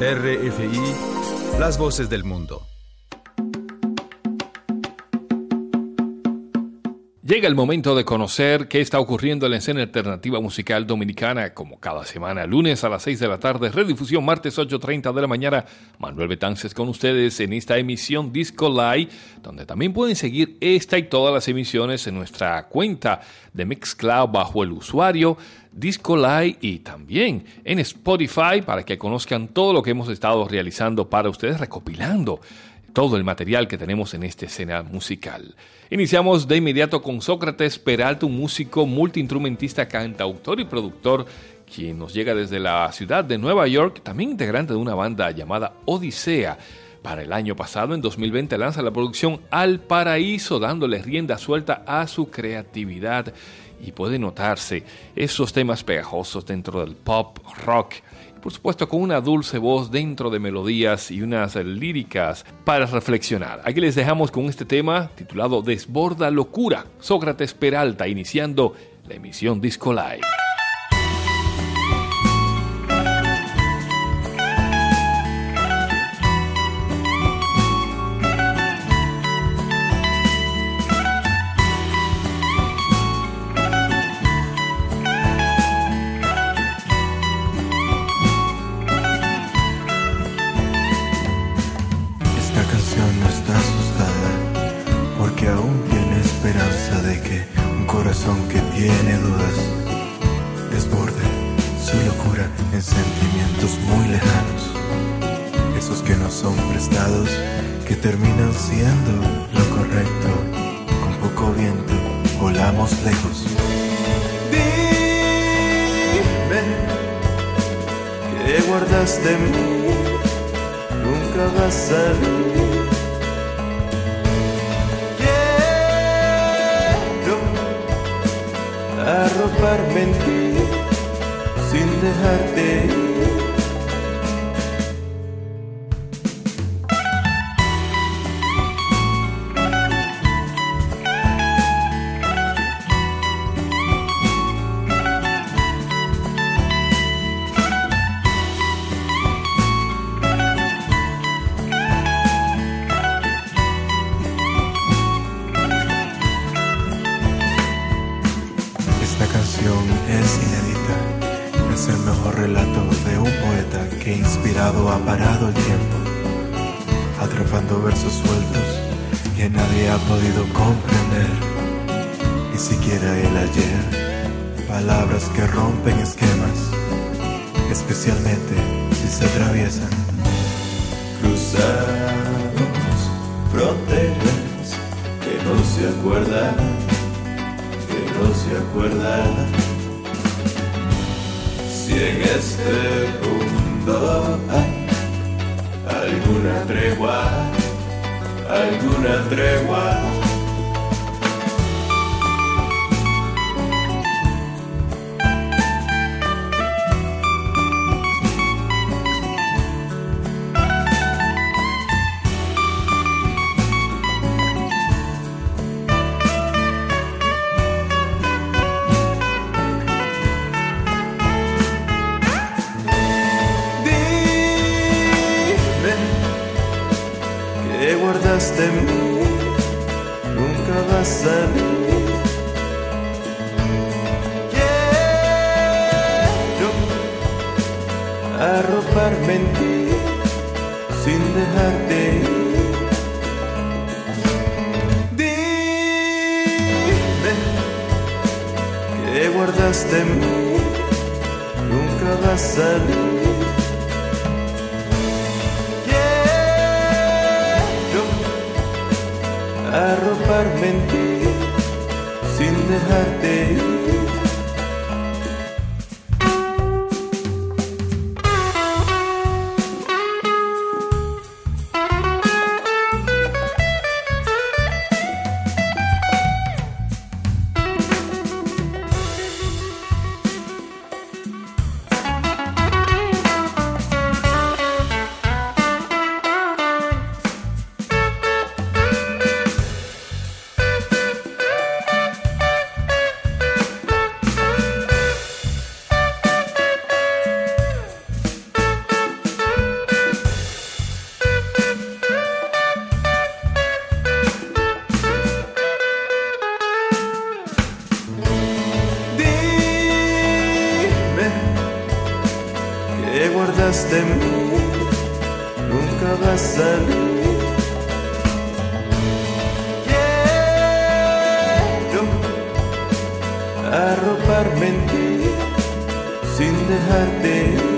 RFI, las voces del mundo. Llega el momento de conocer qué está ocurriendo en la escena alternativa musical dominicana, como cada semana, lunes a las 6 de la tarde, redifusión martes 8.30 de la mañana. Manuel Betances con ustedes en esta emisión Disco Live, donde también pueden seguir esta y todas las emisiones en nuestra cuenta de Mixcloud bajo el usuario Disco Live y también en Spotify para que conozcan todo lo que hemos estado realizando para ustedes, recopilando todo el material que tenemos en esta escena musical. Iniciamos de inmediato con Sócrates Peralta, un músico multiinstrumentista, cantautor y productor, quien nos llega desde la ciudad de Nueva York, también integrante de una banda llamada Odisea. Para el año pasado, en 2020, lanza la producción Al Paraíso, dándole rienda suelta a su creatividad. Y puede notarse esos temas pegajosos dentro del pop, rock, por supuesto con una dulce voz dentro de melodías y unas líricas para reflexionar. Aquí les dejamos con este tema titulado Desborda Locura, Sócrates Peralta, iniciando la emisión Disco Live. palabras desborde su locura en sentimientos muy lejanos, esos que no son prestados, que terminan siendo lo correcto. Con poco viento volamos lejos. Dime que guardaste en mí, nunca vas a salir. arroparme en ti sin dejarte ir. ha parado el tiempo, atrapando versos sueltos que nadie ha podido comprender, ni siquiera el ayer. Palabras que rompen esquemas, especialmente si se atraviesan. Cruzamos fronteras que no se acuerdan, que no se acuerdan. Si en este punto alguna tregua, alguna tregua. nunca salí. Quiero arroparme en ti sin dejarte ir. En mí nunca va a salir. Quiero arroparme en ti sin dejarte ir.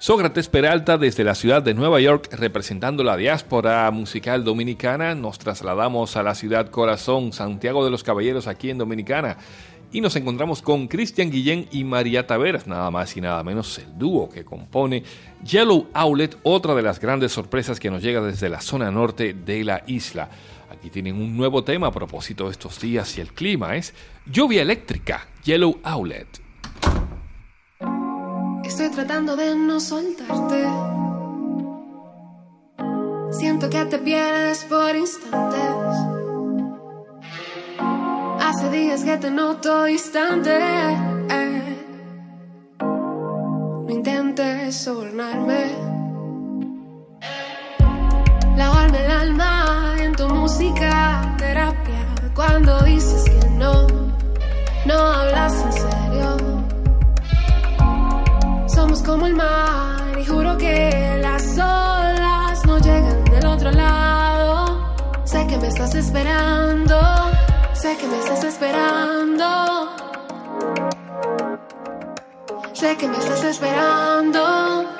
Sócrates Peralta desde la ciudad de Nueva York representando la diáspora musical dominicana. Nos trasladamos a la ciudad corazón Santiago de los Caballeros aquí en Dominicana y nos encontramos con Cristian Guillén y María Taveras, nada más y nada menos el dúo que compone Yellow Outlet, otra de las grandes sorpresas que nos llega desde la zona norte de la isla. Aquí tienen un nuevo tema a propósito de estos días y el clima es lluvia eléctrica, Yellow Outlet. Estoy tratando de no soltarte. Siento que te pierdes por instantes. Hace días que te noto distante. No intentes sobornarme. Lavarme el alma como el mar y juro que las olas no llegan del otro lado. Sé que me estás esperando, sé que me estás esperando. Sé que me estás esperando.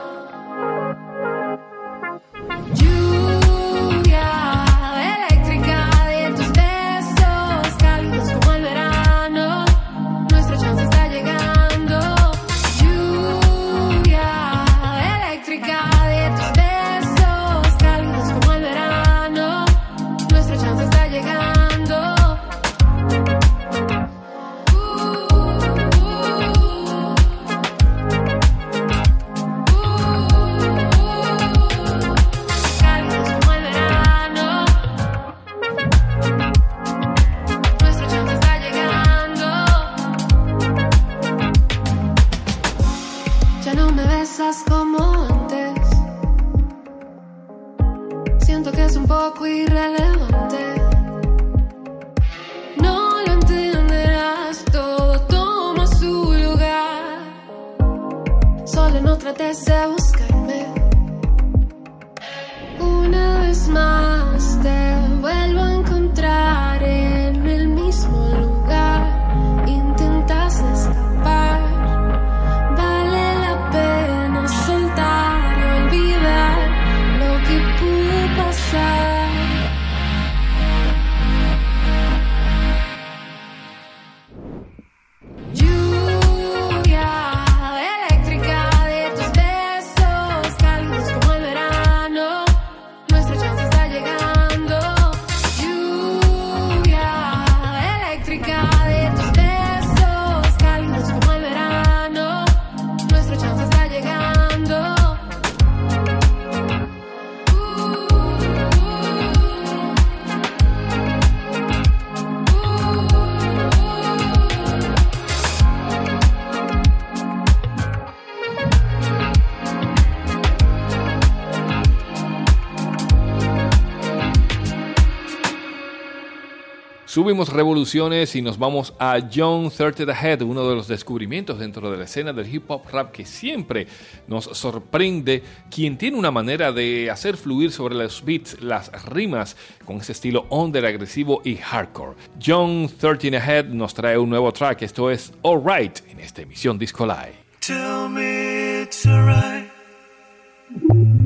Subimos revoluciones y nos vamos a John Thirty the Head, uno de los descubrimientos dentro de la escena del hip hop rap que siempre nos sorprende, quien tiene una manera de hacer fluir sobre los beats las rimas con ese estilo under agresivo y hardcore. John Thirty the Head nos trae un nuevo track, esto es Alright en esta emisión Disco Live. Tell me it's alright.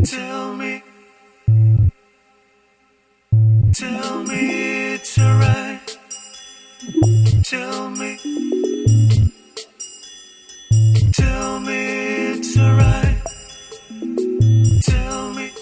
Tell me. Tell me. Tell me, tell me it's alright. Tell me,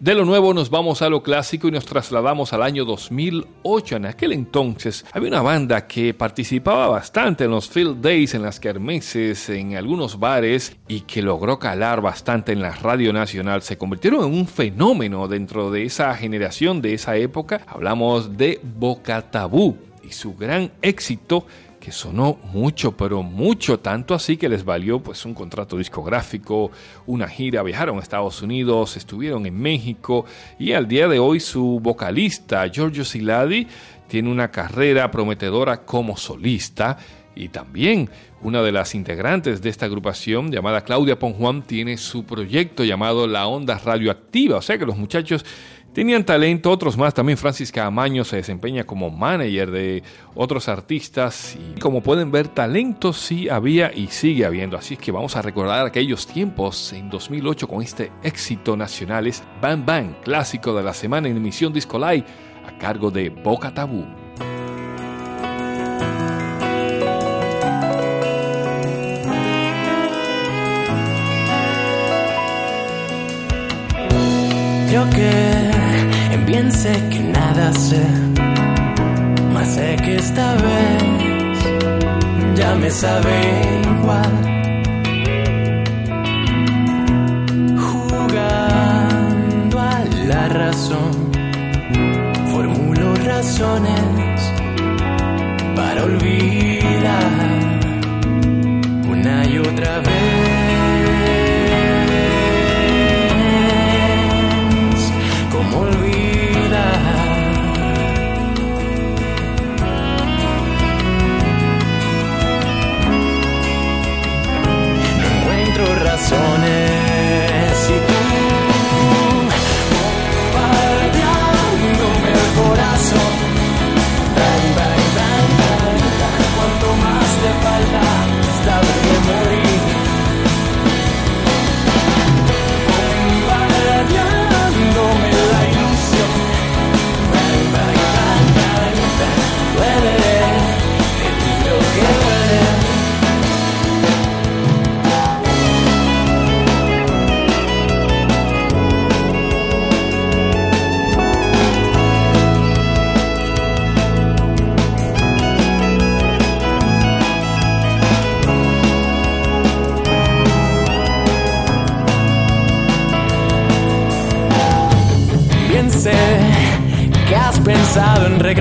De lo nuevo nos vamos a lo clásico y nos trasladamos al año 2008. En aquel entonces había una banda que participaba bastante en los field days, en las kermeses, en algunos bares y que logró calar bastante en la radio nacional. Se convirtieron en un fenómeno dentro de esa generación, de esa época. Hablamos de Boca Tabú y su gran éxito que sonó mucho, pero mucho, tanto así que les valió pues un contrato discográfico, una gira, viajaron a Estados Unidos, estuvieron en México y al día de hoy su vocalista Giorgio Siladi tiene una carrera prometedora como solista y también una de las integrantes de esta agrupación llamada Claudia Ponjuan tiene su proyecto llamado La Onda Radioactiva, o sea que los muchachos Tenían talento, otros más. También Francis Camaño se desempeña como manager de otros artistas. Y como pueden ver, talento sí había y sigue habiendo. Así es que vamos a recordar aquellos tiempos en 2008 con este éxito nacional. Es Bang Bang, clásico de la semana en emisión Disco Live, a cargo de Boca Tabú. Yo que Bien sé que nada sé, más sé que esta vez ya me sabe igual.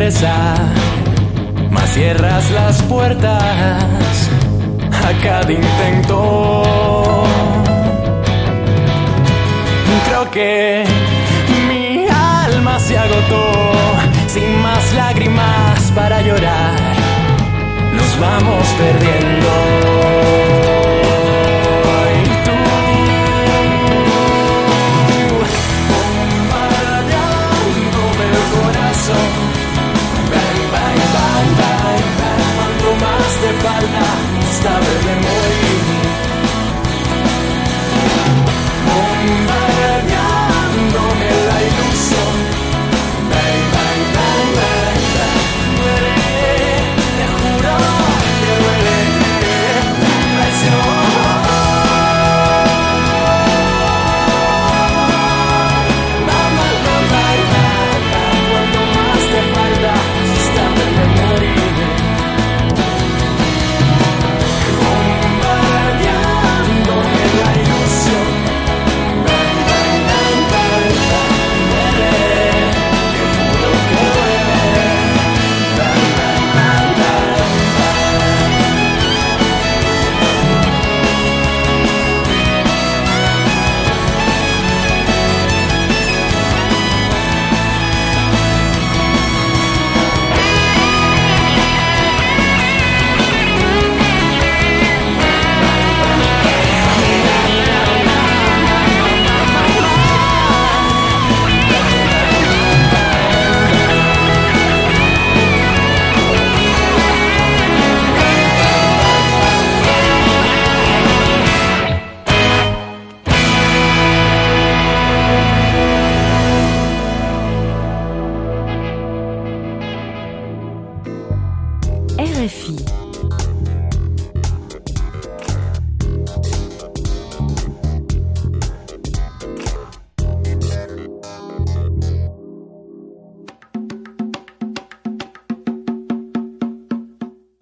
Regresar, más cierras las puertas a cada intento. Creo que mi alma se agotó, sin más lágrimas para llorar, nos vamos perdiendo. Falta esta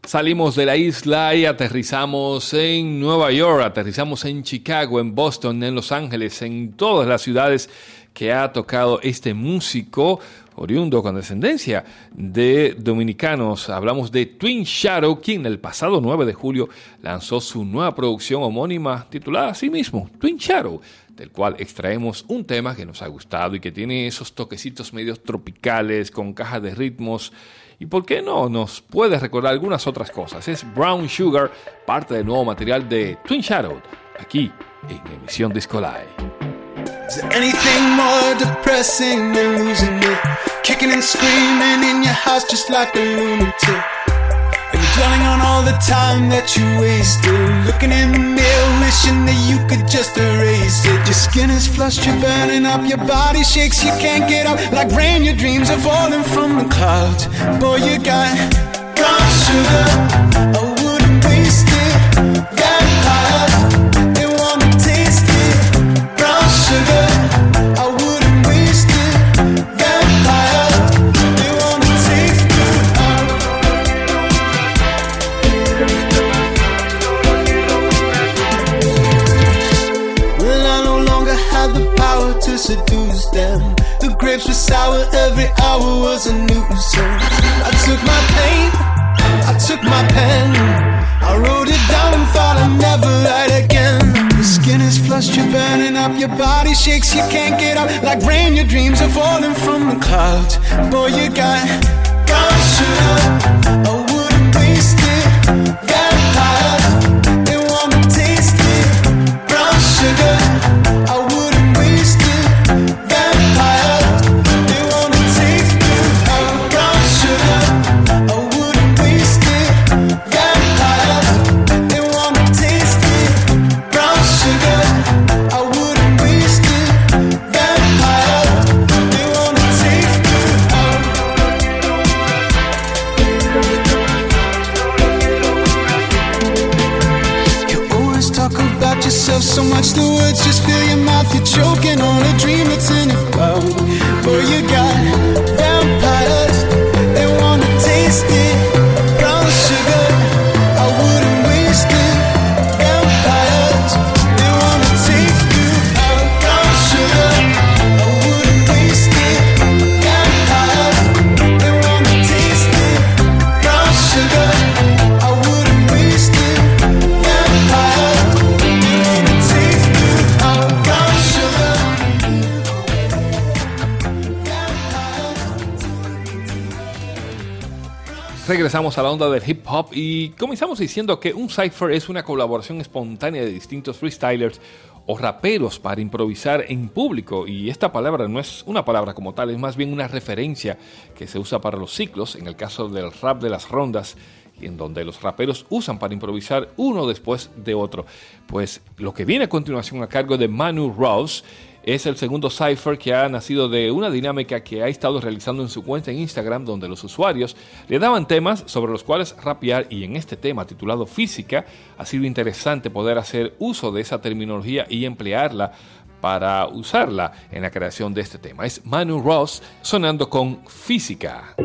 Salimos de la isla y aterrizamos en Nueva York, aterrizamos en Chicago, en Boston, en Los Ángeles, en todas las ciudades que ha tocado este músico oriundo con descendencia de dominicanos. Hablamos de Twin Shadow, quien el pasado 9 de julio lanzó su nueva producción homónima titulada así mismo, Twin Shadow, del cual extraemos un tema que nos ha gustado y que tiene esos toquecitos medios tropicales con cajas de ritmos y por qué no nos puede recordar algunas otras cosas. Es Brown Sugar, parte del nuevo material de Twin Shadow, aquí en Emisión Disco Live. Is there anything more depressing than losing it? Kicking and screaming in your house just like a lunatic. And dwelling on all the time that you wasted. Looking in the mirror, wishing that you could just erase it. Your skin is flushed, you're burning up, your body shakes, you can't get up. Like rain, your dreams are falling from the clouds. Boy, you got brown sugar. Oh, grapes were sour, every hour was a nuisance. I took my pain, I took my pen, I wrote it down and thought I'd never write again. Your skin is flushed, you're burning up, your body shakes, you can't get up. Like rain, your dreams are falling from the clouds. Boy, you got brown sugar, I yourself so much, the words just fill your mouth. You're choking on a dream that's in your mouth. Boy, you got Regresamos a la onda del hip hop y comenzamos diciendo que un cipher es una colaboración espontánea de distintos freestylers o raperos para improvisar en público y esta palabra no es una palabra como tal, es más bien una referencia que se usa para los ciclos, en el caso del rap de las rondas en donde los raperos usan para improvisar uno después de otro. Pues lo que viene a continuación a cargo de Manu Rouse es el segundo cipher que ha nacido de una dinámica que ha estado realizando en su cuenta en Instagram, donde los usuarios le daban temas sobre los cuales rapear y en este tema titulado Física ha sido interesante poder hacer uso de esa terminología y emplearla para usarla en la creación de este tema. Es Manu Ross sonando con Física.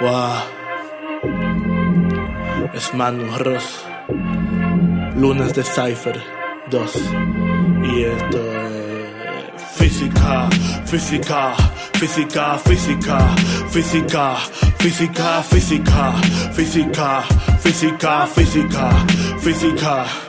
Wow. Es Manu Ross. Lunes de Cypher 2. Y esto es. Física, física, física, física, física, física, física, física, física, física, física.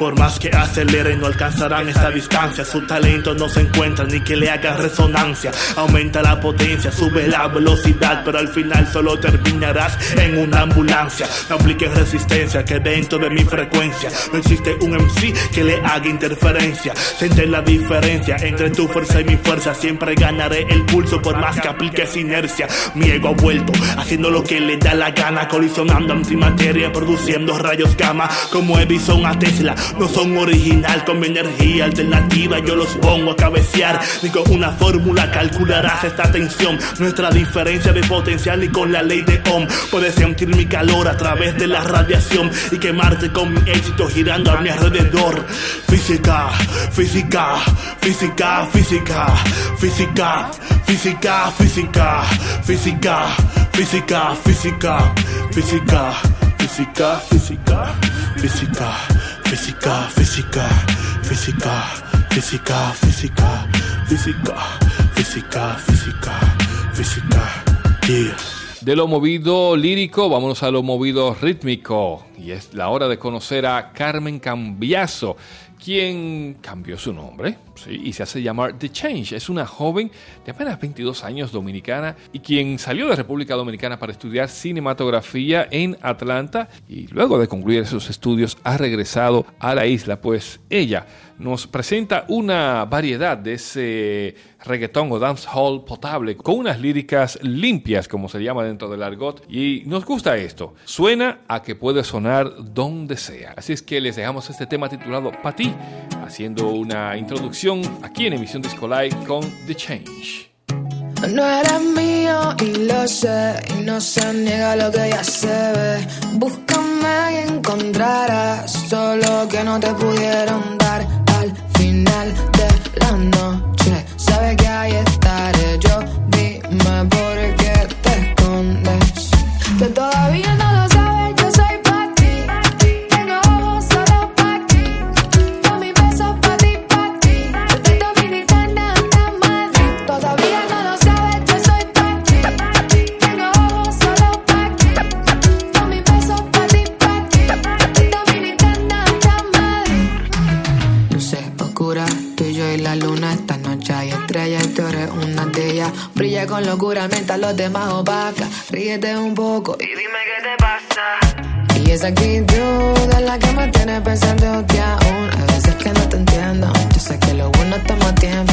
Por más que aceleren no alcanzarán esta distancia. Su talento no se encuentra ni que le haga resonancia. Aumenta la potencia, sube la velocidad Pero al final solo terminarás en una ambulancia. No apliques resistencia que dentro de mi frecuencia No existe un MC que le haga interferencia. Siente la diferencia entre tu fuerza y mi fuerza. Siempre ganaré el pulso por más que apliques inercia. Mi ego ha vuelto haciendo lo que le da la gana. Colisionando antimateria produciendo rayos gamma. Como Edison a Tesla no son original con mi energía alternativa yo los pongo a cabecear ni con una fórmula calcularás esta tensión nuestra diferencia de potencial ni con la ley de Ohm puedes sentir mi calor a través de la radiación y quemarte con mi éxito girando a mi alrededor física física física física física física física física física, física, física, física, física, física, física, física, física, física, física, física, física, física, física, yeah. De lo movido lírico, vámonos a lo movido rítmico. Y es la hora de conocer a Carmen Cambiaso, quien cambió su nombre y se hace llamar The Change. Es una joven de apenas 22 años dominicana y quien salió de República Dominicana para estudiar cinematografía en Atlanta y luego de concluir sus estudios ha regresado a la isla, pues ella nos presenta una variedad de ese reggaetón o dancehall potable con unas líricas limpias, como se llama dentro del argot, y nos gusta esto. Suena a que puede sonar donde sea. Así es que les dejamos este tema titulado Pa' ti, haciendo una introducción aquí en Emisión Disco Live con The Change. No eres mío y lo sé, y no se niega lo que ya se ve. Búscame y encontrarás solo que no te pudieron dar al final de la noche. Sabes que ahí estaré yo, dime por qué te escondes. Que todavía con locura mientras los demás opaca. Ríete un poco y dime qué te pasa. Y esa actitud es la que me tiene pensando que aún Hay veces que no te entiendo Yo sé que lo bueno toma tiempo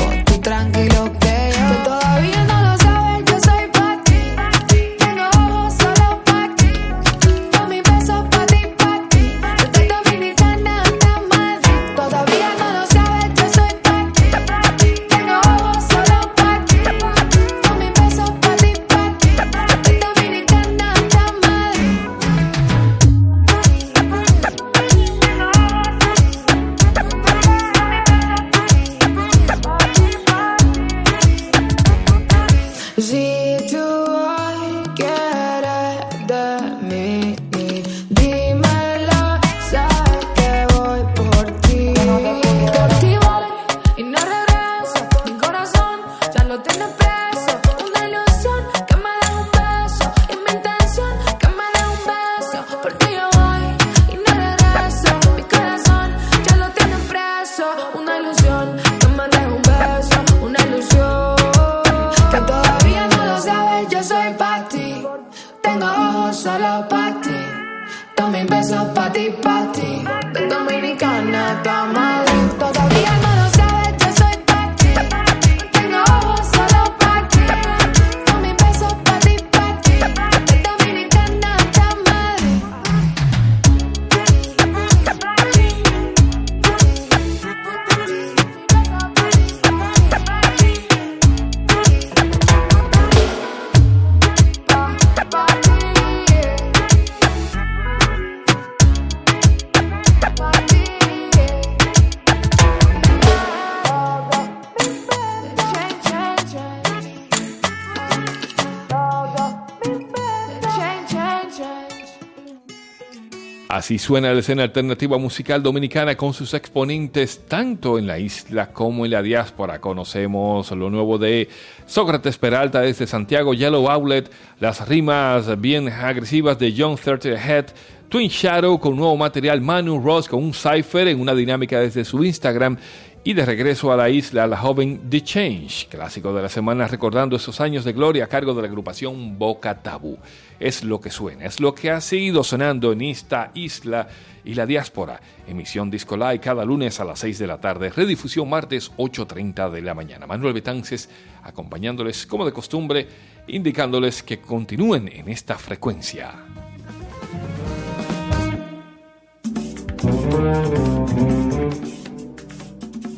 Así suena la escena alternativa musical dominicana con sus exponentes tanto en la isla como en la diáspora. Conocemos lo nuevo de Sócrates Peralta desde Santiago, Yellow Outlet, las rimas bien agresivas de John 30 Head, Twin Shadow con nuevo material, Manu Ross con un cipher en una dinámica desde su Instagram y de regreso a la isla, la joven The Change, clásico de la semana recordando esos años de gloria a cargo de la agrupación Boca Tabú. Es lo que suena, es lo que ha seguido sonando en esta isla y la diáspora. Emisión Disco Live cada lunes a las 6 de la tarde, redifusión martes 8.30 de la mañana. Manuel Betances acompañándoles como de costumbre, indicándoles que continúen en esta frecuencia.